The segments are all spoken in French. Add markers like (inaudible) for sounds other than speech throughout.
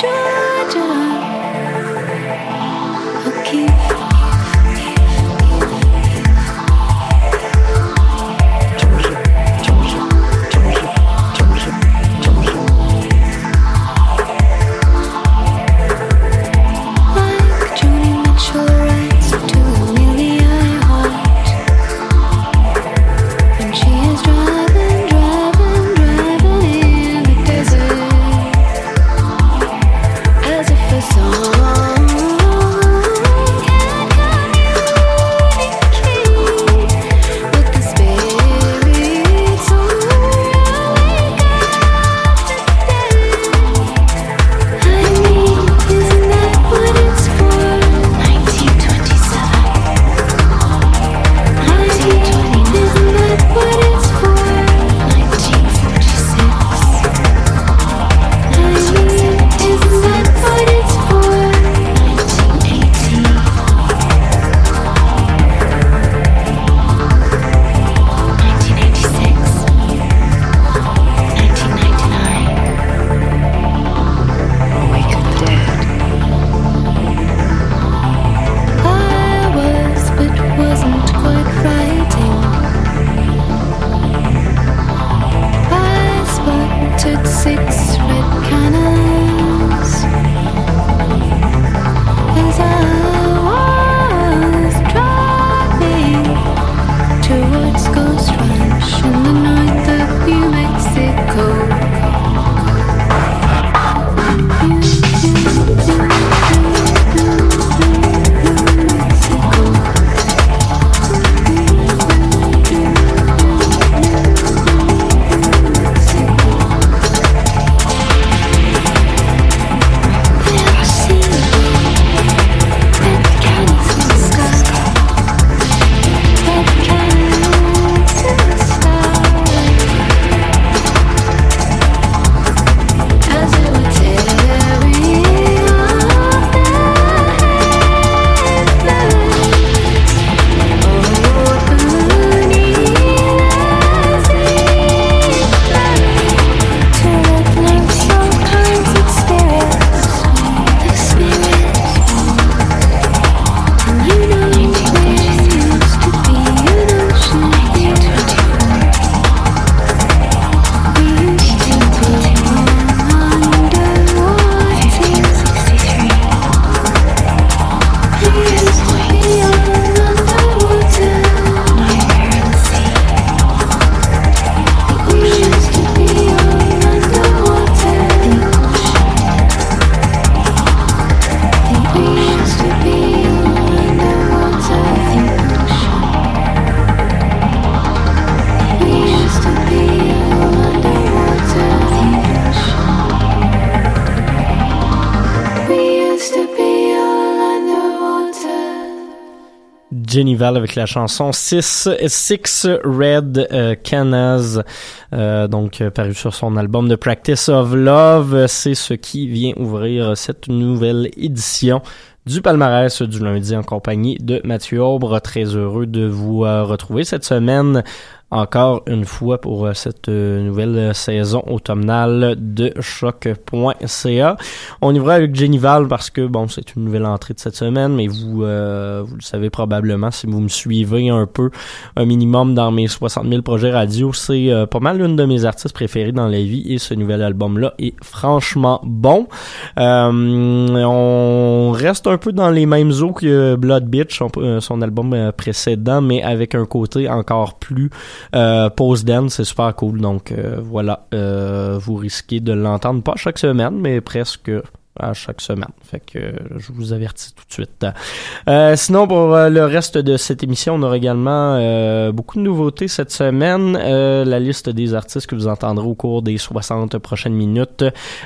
Georgia. Jenny Val avec la chanson Six, Six Red euh, Canas, euh, donc euh, paru sur son album The Practice of Love. C'est ce qui vient ouvrir cette nouvelle édition du palmarès du lundi en compagnie de Mathieu Aubre. Très heureux de vous retrouver cette semaine encore une fois pour euh, cette euh, nouvelle saison automnale de choc.ca. On y va avec Jenny Val parce que bon, c'est une nouvelle entrée de cette semaine, mais vous euh, vous le savez probablement si vous me suivez un peu un minimum dans mes 60 000 projets radio, c'est pas mal l'une de mes artistes préférés dans la vie et ce nouvel album là est franchement bon. on reste un peu dans les mêmes eaux que Blood Bitch, son album précédent, mais avec un côté encore plus euh, Pose Dance, c'est super cool. Donc euh, voilà, euh, vous risquez de l'entendre pas chaque semaine, mais presque à chaque semaine. Fait que euh, je vous avertis tout de suite. Euh, sinon, pour euh, le reste de cette émission, on aura également beaucoup de nouveautés cette semaine. la liste des artistes que vous entendrez au cours des 60 prochaines minutes.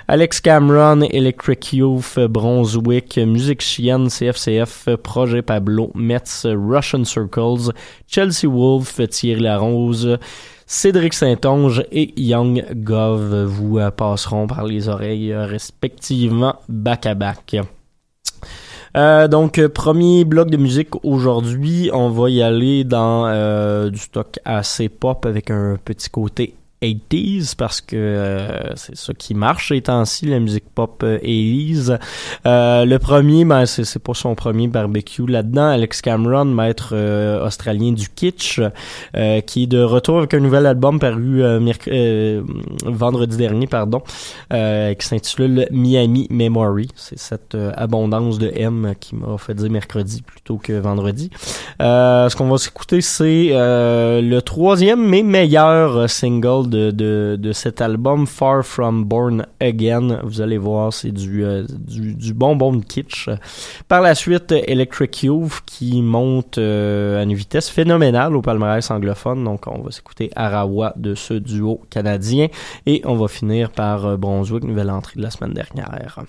Alex Cameron, Electric Youth, Bronzewick, Musique Chienne, CFCF, Projet Pablo, Metz, Russian Circles, Chelsea Wolf, Thierry Larose, Cédric Saint-Onge et Young Gov vous euh, passeront par les oreilles euh, respectivement back à back. Euh, donc, premier bloc de musique aujourd'hui, on va y aller dans du stock assez pop avec un petit côté 80s parce que euh, c'est ça qui marche ces temps-ci, la musique pop 80s. Euh, euh, le premier, ben, c'est, pas son premier barbecue là-dedans. Alex Cameron, maître australien du kitsch, qui est de retour avec un nouvel album paru vendredi dernier, pardon, qui s'intitule Miami Memory. C'est cette abondance de M qui m'a fait dire mercredi plutôt que vendredi. ce qu'on va s'écouter, c'est le troisième mais meilleur single de, de, de, cet album Far From Born Again. Vous allez voir, c'est du, euh, du, bonbon de kitsch. Par la suite, Electric Youth qui monte euh, à une vitesse phénoménale au palmarès anglophone. Donc, on va s'écouter Arawa de ce duo canadien. Et on va finir par euh, Brunswick, nouvelle entrée de la semaine dernière.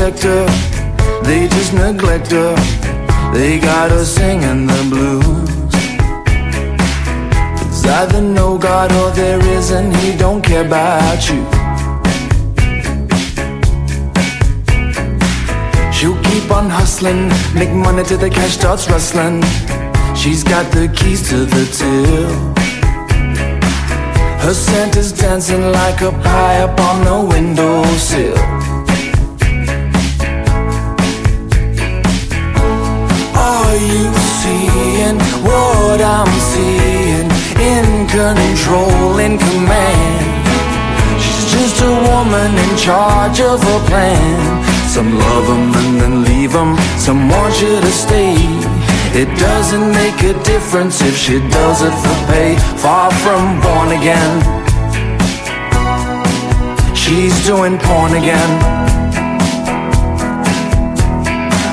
Protect her, they just neglect her. They got her singing the blues. It's either no God or there isn't, he don't care about you. She'll keep on hustling, make money till the cash starts rustling. She's got the keys to the till. Her scent is dancing like a pie up on the windowsill. You seeing what I'm seeing? In control, in command. She's just a woman in charge of a plan. Some love them and then leave them, some want you to stay. It doesn't make a difference if she does it for pay. Far from born again. She's doing porn again.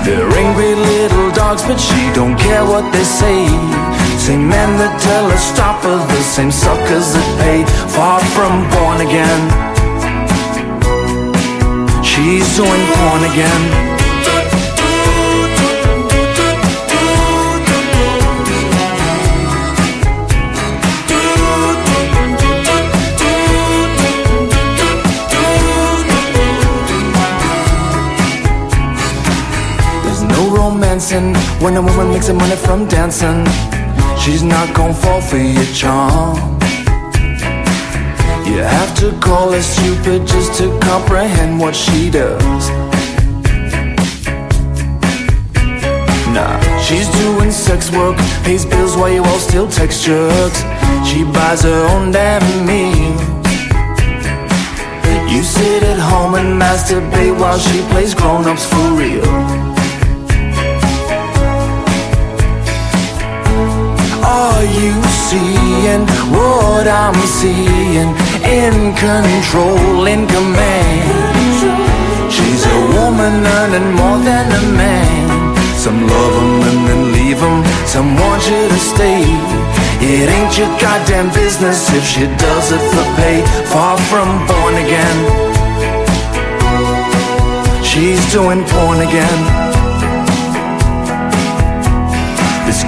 They're angry little dogs, but she don't care what they say. Same men that tell her stop are the same suckers that pay. Far from born again. She's doing porn again. Dancing. When a woman makes her money from dancing She's not gonna fall for your charm. You have to call her stupid just to comprehend what she does. Nah, she's doing sex work Pays bills while you all still text jerks. She buys her own damn meal You sit at home and masturbate while she plays grown-ups for real Are you seeing what I'm seeing? In control, in command. She's a woman earning more than a man. Some love 'em and then leave 'em. Some want you to stay. It ain't your goddamn business if she does it for pay. Far from born again. She's doing porn again.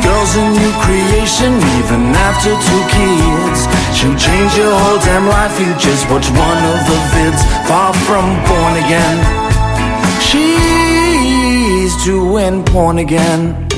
Girl's a new creation, even after two kids. She'll change your whole damn life. You just watch one of the vids. Far from born again. She's doing porn again.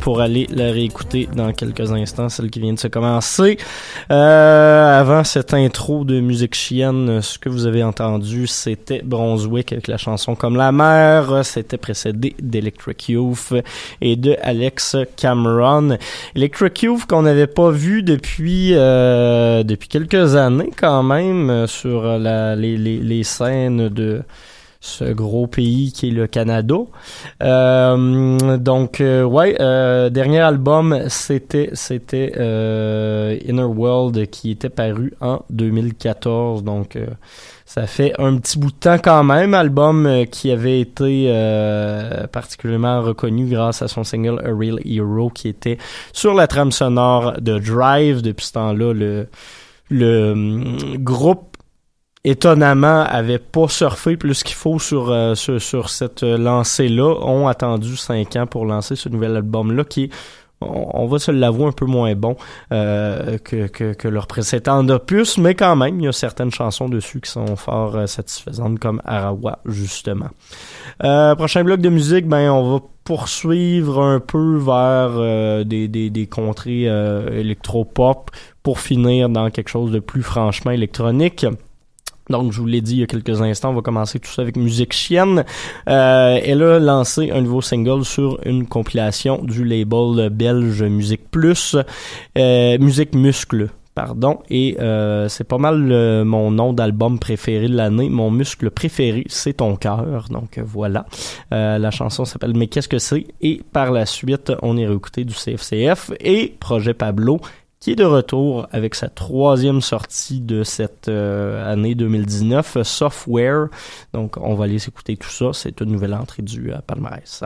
Pour aller la réécouter dans quelques instants, celle qui vient de se commencer. Euh, avant cette intro de musique chienne, ce que vous avez entendu, c'était Brunswick avec la chanson Comme la mer. C'était précédé d'Electric Youth et de Alex Cameron. Electric Youth qu'on n'avait pas vu depuis euh, depuis quelques années quand même sur la, les, les scènes de ce gros pays qui est le Canada. Euh, donc euh, ouais, euh, dernier album c'était c'était Inner World qui était paru en 2014. Donc ça fait un petit bout de temps quand même, album qui avait été particulièrement reconnu grâce à son single A Real Hero qui était sur la trame sonore de Drive. Depuis ce temps-là, le le hum, groupe étonnamment avait pas surfé plus qu'il faut sur, euh, sur cette euh, lancée-là, ont attendu cinq ans pour lancer ce nouvel album-là qui est on, va se l'avouer un peu moins bon euh, que, que, que leur précédent opus, mais quand même, il y a certaines chansons dessus qui sont fort euh, satisfaisantes, comme Arawa, justement. Euh, prochain bloc de musique, ben on va poursuivre un peu vers des, des, des contrées électropop pour finir dans quelque chose de plus franchement électronique. Donc, je vous l'ai dit il y a quelques instants, on va commencer tout ça avec Musique Chienne. Euh, elle a lancé un nouveau single sur une compilation du label belge Musique Plus, euh, Musique Muscle. Pardon, et euh, c'est pas mal euh, mon nom d'album préféré de l'année. Mon muscle préféré, c'est ton cœur. Donc voilà. Euh, la chanson s'appelle Mais qu'est-ce que c'est? Et par la suite, on est réécouté du CFCF et Projet Pablo qui est de retour avec sa troisième sortie de cette euh, année 2019, Software. Donc, on va aller s'écouter tout ça. C'est une nouvelle entrée du euh, palmarès.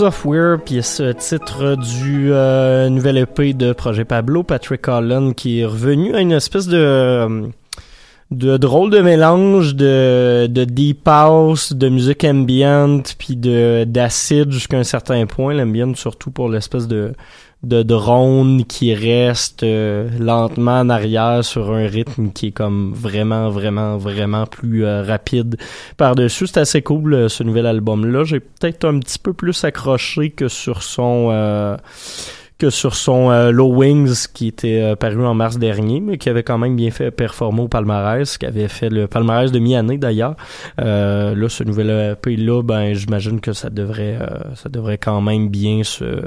Software, pièce titre du euh, nouvel EP de Projet Pablo, Patrick Holland, qui est revenu à une espèce de de drôle de mélange de, de deep house, de musique ambient, puis de d'acide jusqu'à un certain point, l'ambient surtout pour l'espèce de de drone qui reste euh, lentement en arrière sur un rythme qui est comme vraiment vraiment vraiment plus euh, rapide par-dessus. C'est assez cool euh, ce nouvel album là. J'ai peut-être un petit peu plus accroché que sur son que sur son Low Wings qui était paru en mars dernier, mais qui avait quand même bien fait performer au palmarès, qui avait fait le palmarès de mi-année d'ailleurs. là, ce nouvel EP là, ben j'imagine que ça devrait ça devrait quand même bien se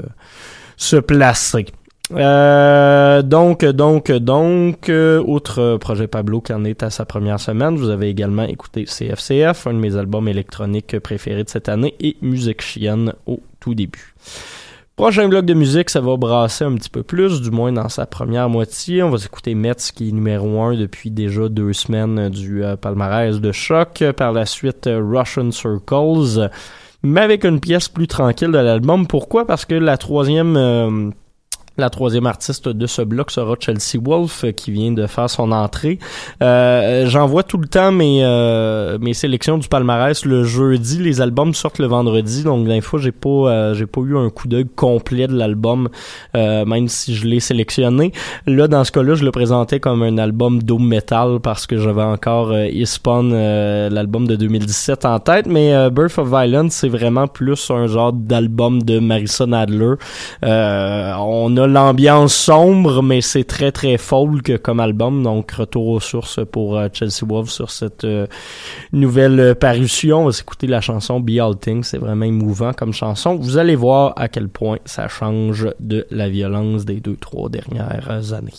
se placer. Euh, donc, donc, donc, euh, outre Projet Pablo qui en est à sa première semaine, vous avez également écouté CFCF, un de mes albums électroniques préférés de cette année, et Musique Chienne au tout début. Prochain bloc de musique, ça va brasser un petit peu plus, du moins dans sa première moitié. On va écouter Metz qui est numéro un depuis déjà deux semaines du euh, palmarès de choc. Par la suite, Russian Circles mais avec une pièce plus tranquille de l'album. Pourquoi? Parce que la troisième... Euh, la troisième artiste de ce bloc sera Chelsea Wolf, qui vient de faire son entrée. Euh, J'envoie tout le temps mes, euh, mes sélections du palmarès le jeudi. Les albums sortent le vendredi, donc d'un fois j'ai pas euh, j'ai pas eu un coup d'œil complet de l'album, euh, même si je l'ai sélectionné. Là, dans ce cas-là, je le présentais comme un album doom metal parce que j'avais encore euh, Ispawn, l'album de 2017 en tête, mais Birth of Violence, c'est vraiment plus un genre d'album de Marissa Adler. on a l'ambiance sombre, mais c'est très très folk comme album. Donc retour aux sources pour euh, Chelsea Wolf sur cette euh, nouvelle euh, parution. On va s'écouter la chanson Be All Things. C'est vraiment émouvant comme chanson. Vous allez voir à quel point ça change de la violence des deux trois dernières années.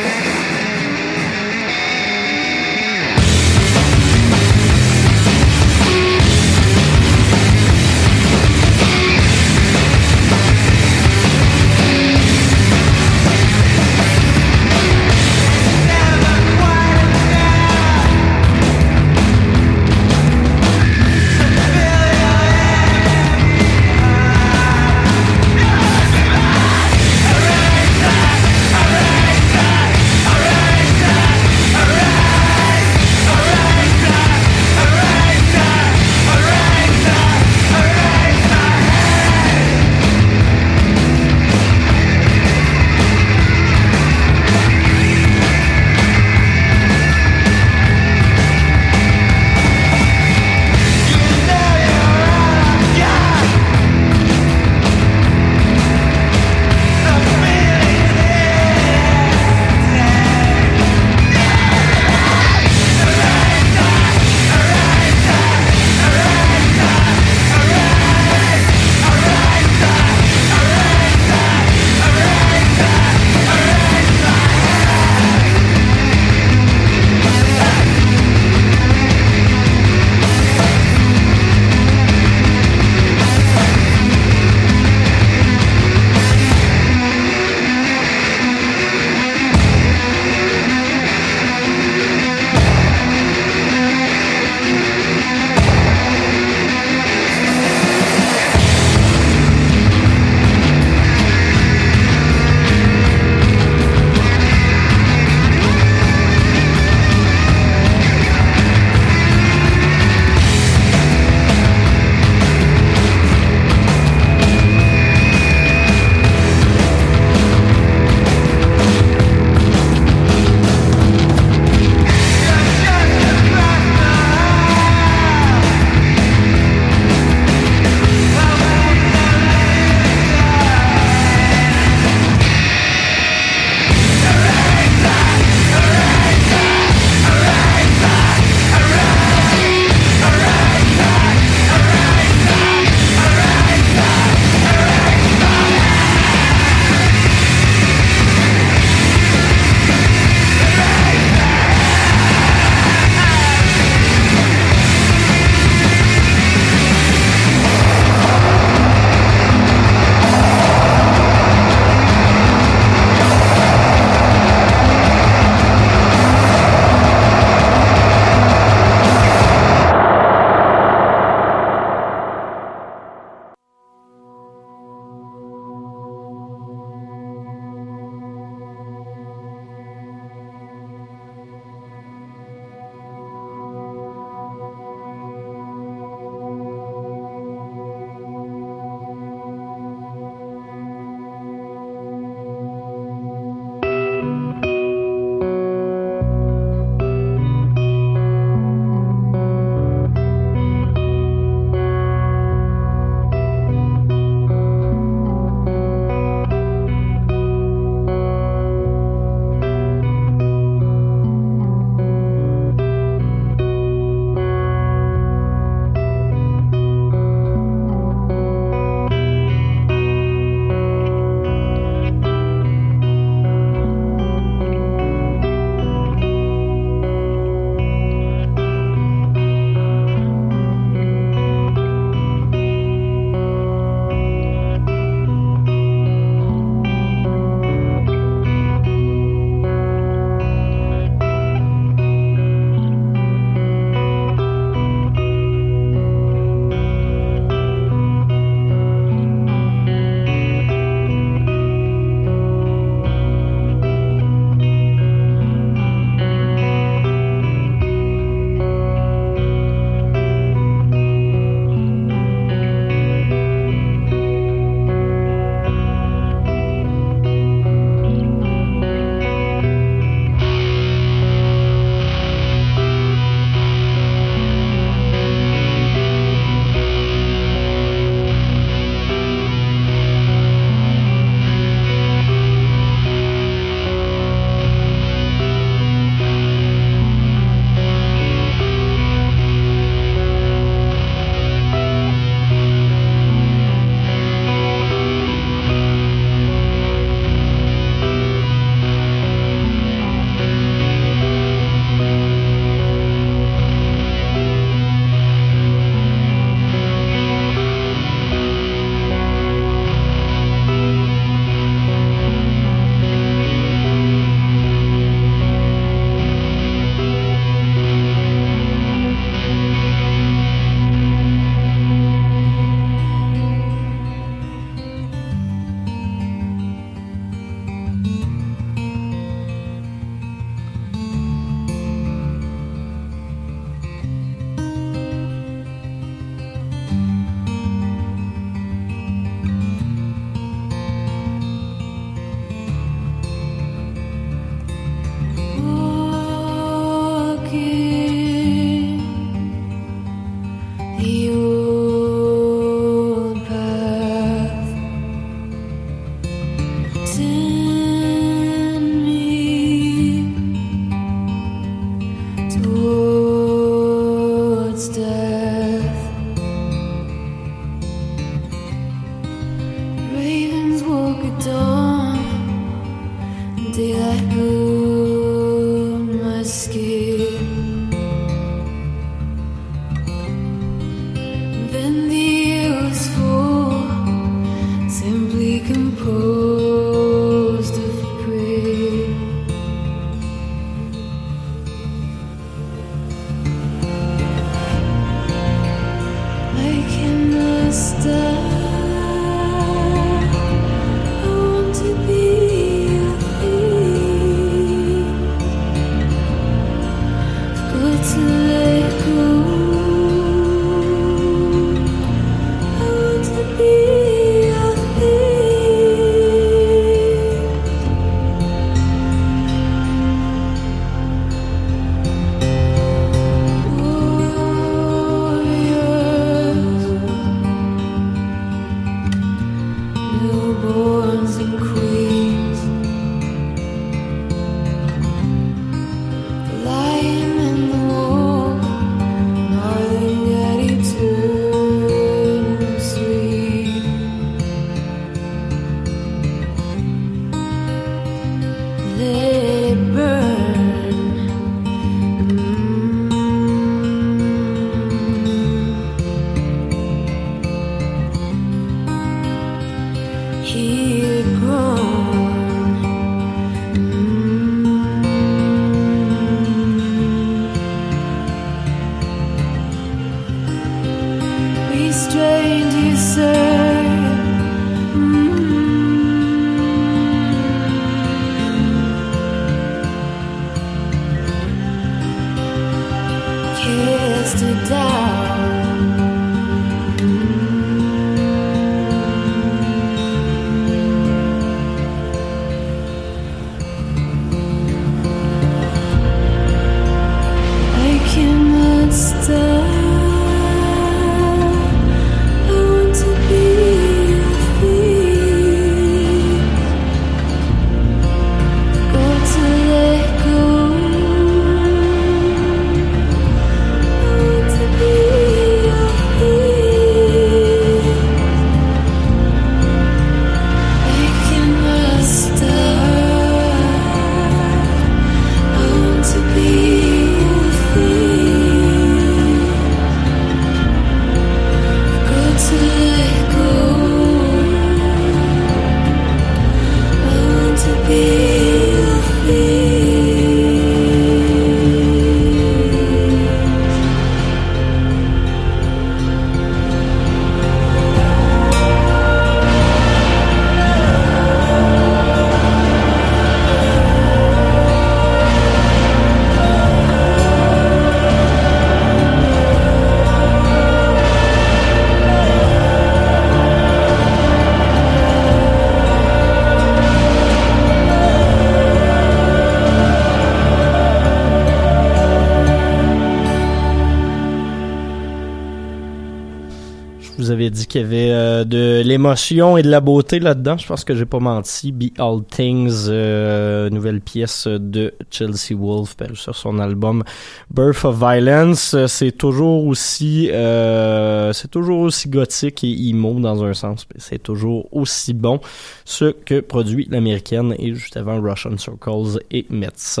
L'émotion et de la beauté là-dedans. Je pense que j'ai pas menti. Be All Things, euh, nouvelle pièce de Chelsea Wolf, parue sur son album Birth of Violence. C'est toujours aussi, euh, c'est toujours aussi gothique et emo dans un sens. C'est toujours aussi bon ce que produit l'américaine et juste avant Russian Circles et Metz.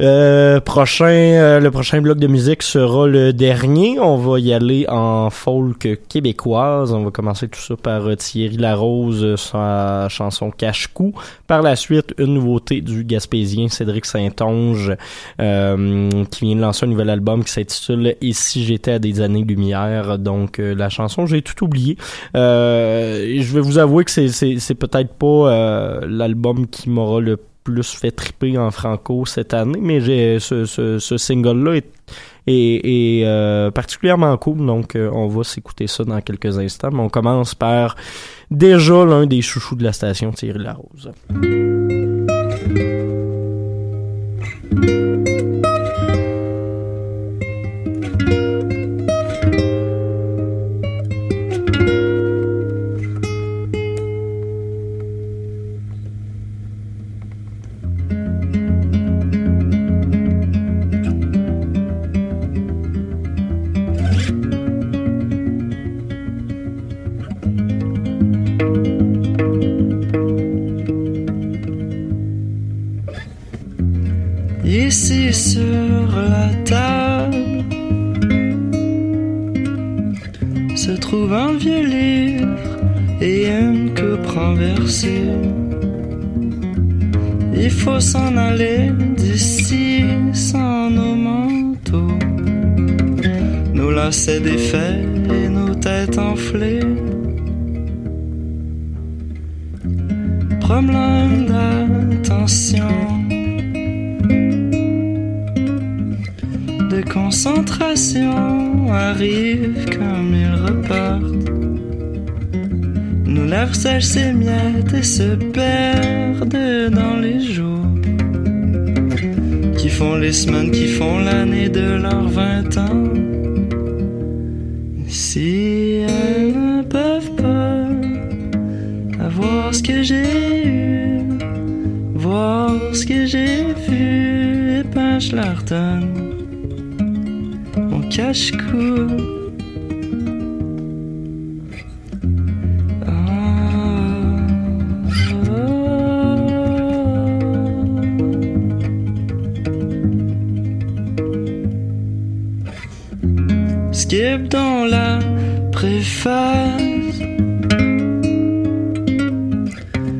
Euh, prochain, euh, le prochain bloc de musique sera le dernier. On va y aller en folk québécoise. On va commencer tout ça par euh, Thierry Larose, euh, sa chanson Cache-Cou. Par la suite, une nouveauté du Gaspésien Cédric Saint-Onge, qui vient de lancer un nouvel album qui s'intitule Et si j'étais à des années-lumière. Donc, la chanson, j'ai tout oublié. Je vais vous avouer que c'est, peut-être pas l'album qui m'aura le plus fait triper en franco cette année, mais ce, single-là est, euh, particulièrement cool, donc euh, on va s'écouter ça dans quelques instants. Mais on commence par déjà l'un des chouchous de la station, Thierry Larose.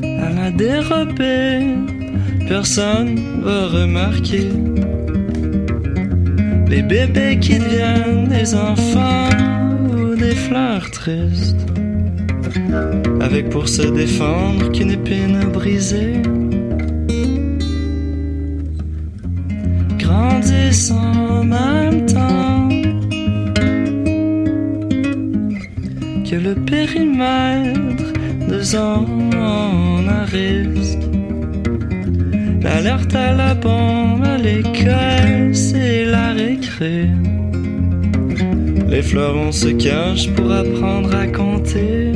À la dérobée, personne va remarquer. Les bébés qui deviennent des enfants ou des fleurs tristes, avec pour se défendre qu'une épine brisée. Grandissent en même temps que le périmètre de zone à risque. L'alerte à la bombe à l'école, c'est la récré. Les fleurons se cachent pour apprendre à compter.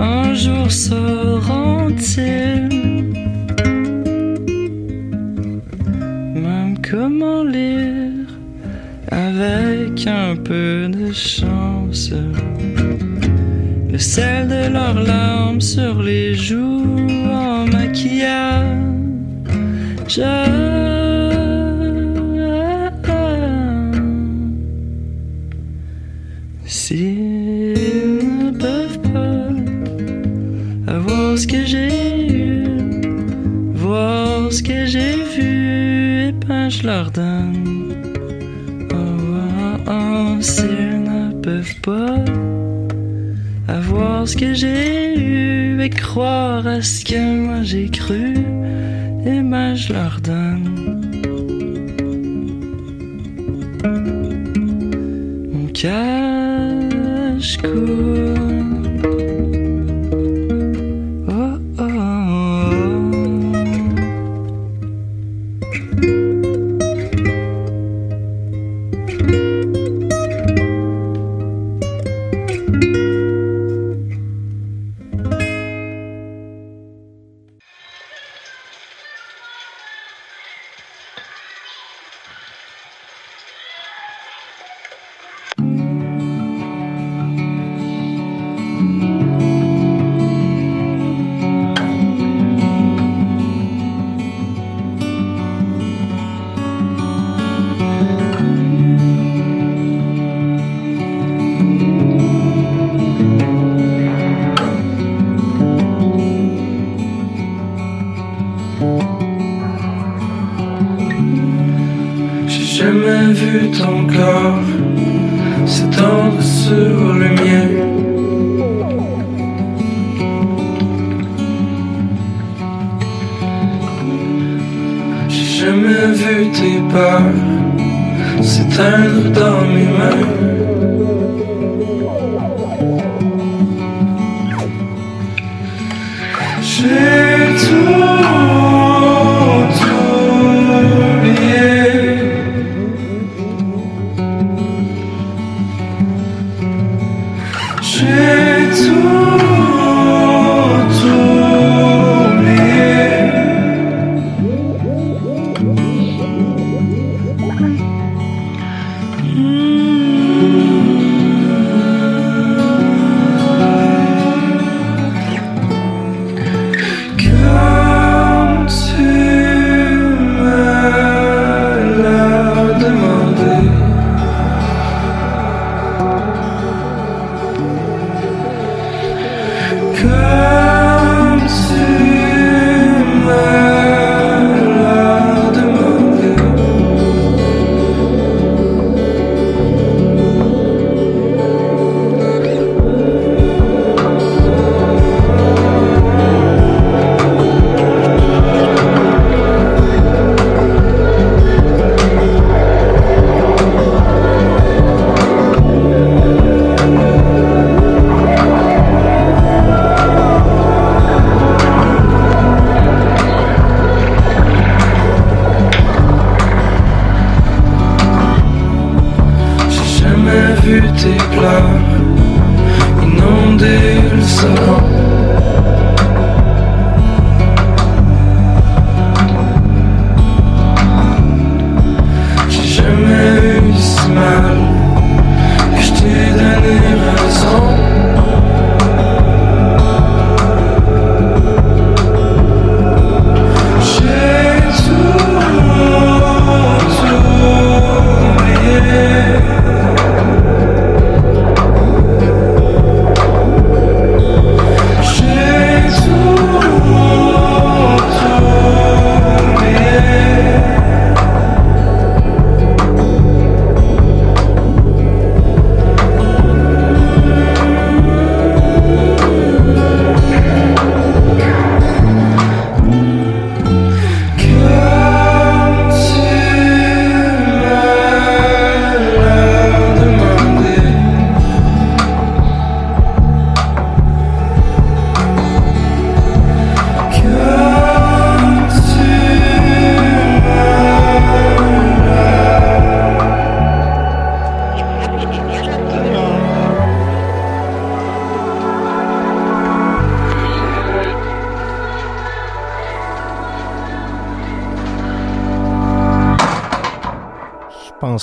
Un jour sauront-ils même comment lire? Avec un peu de chance. Le sel de leurs larmes sur les joues en maquillage. Avoir ce que j'ai eu et croire à ce que moi j'ai cru, et ben je leur donne.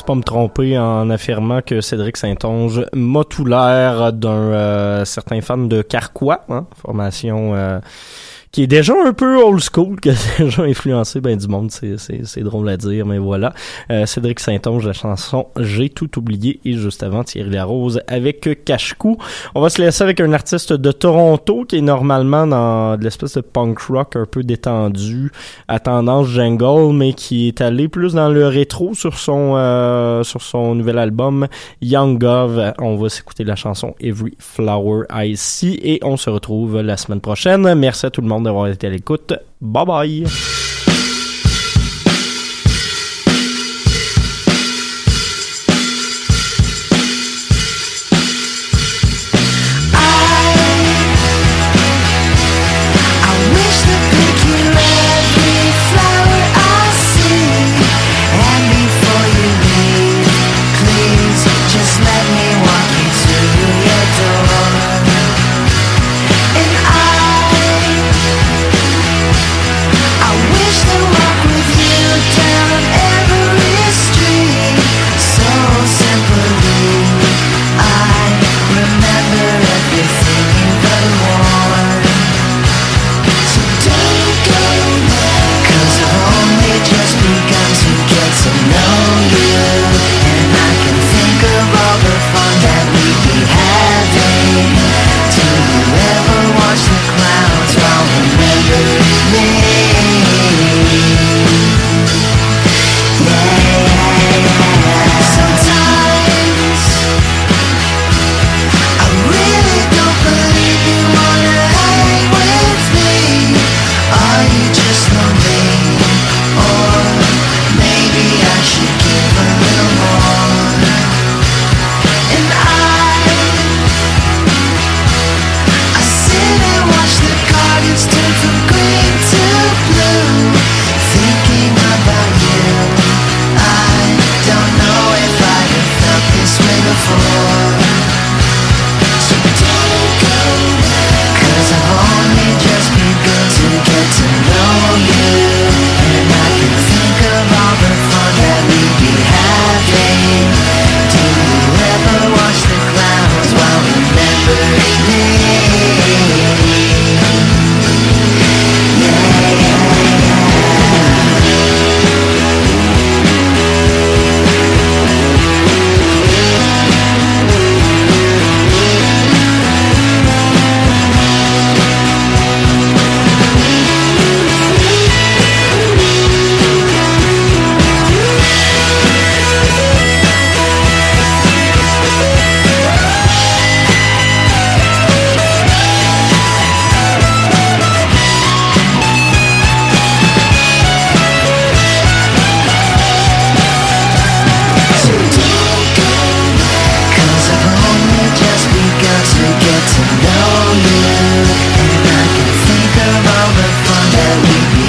Pas me tromper en affirmant que Cédric Saint-Onge m'a tout l'air d'un euh, certain fan de Carquois, hein, formation euh, qui est déjà un peu old school, qui a (laughs) déjà influencé ben du monde, c'est, drôle à dire, mais voilà. Euh, Cédric Saint-Onge, la chanson J'ai tout oublié, et juste avant Thierry Larose avec Cache-Cou. On va se laisser avec un artiste de Toronto qui est normalement dans de l'espèce de punk rock un peu détendu, à tendance jungle, mais qui est allé plus dans le rétro sur son euh, sur son nouvel album Young Gov. On va s'écouter la chanson Every Flower I See et on se retrouve la semaine prochaine. Merci à tout le monde d'avoir été à l'écoute. Bye bye!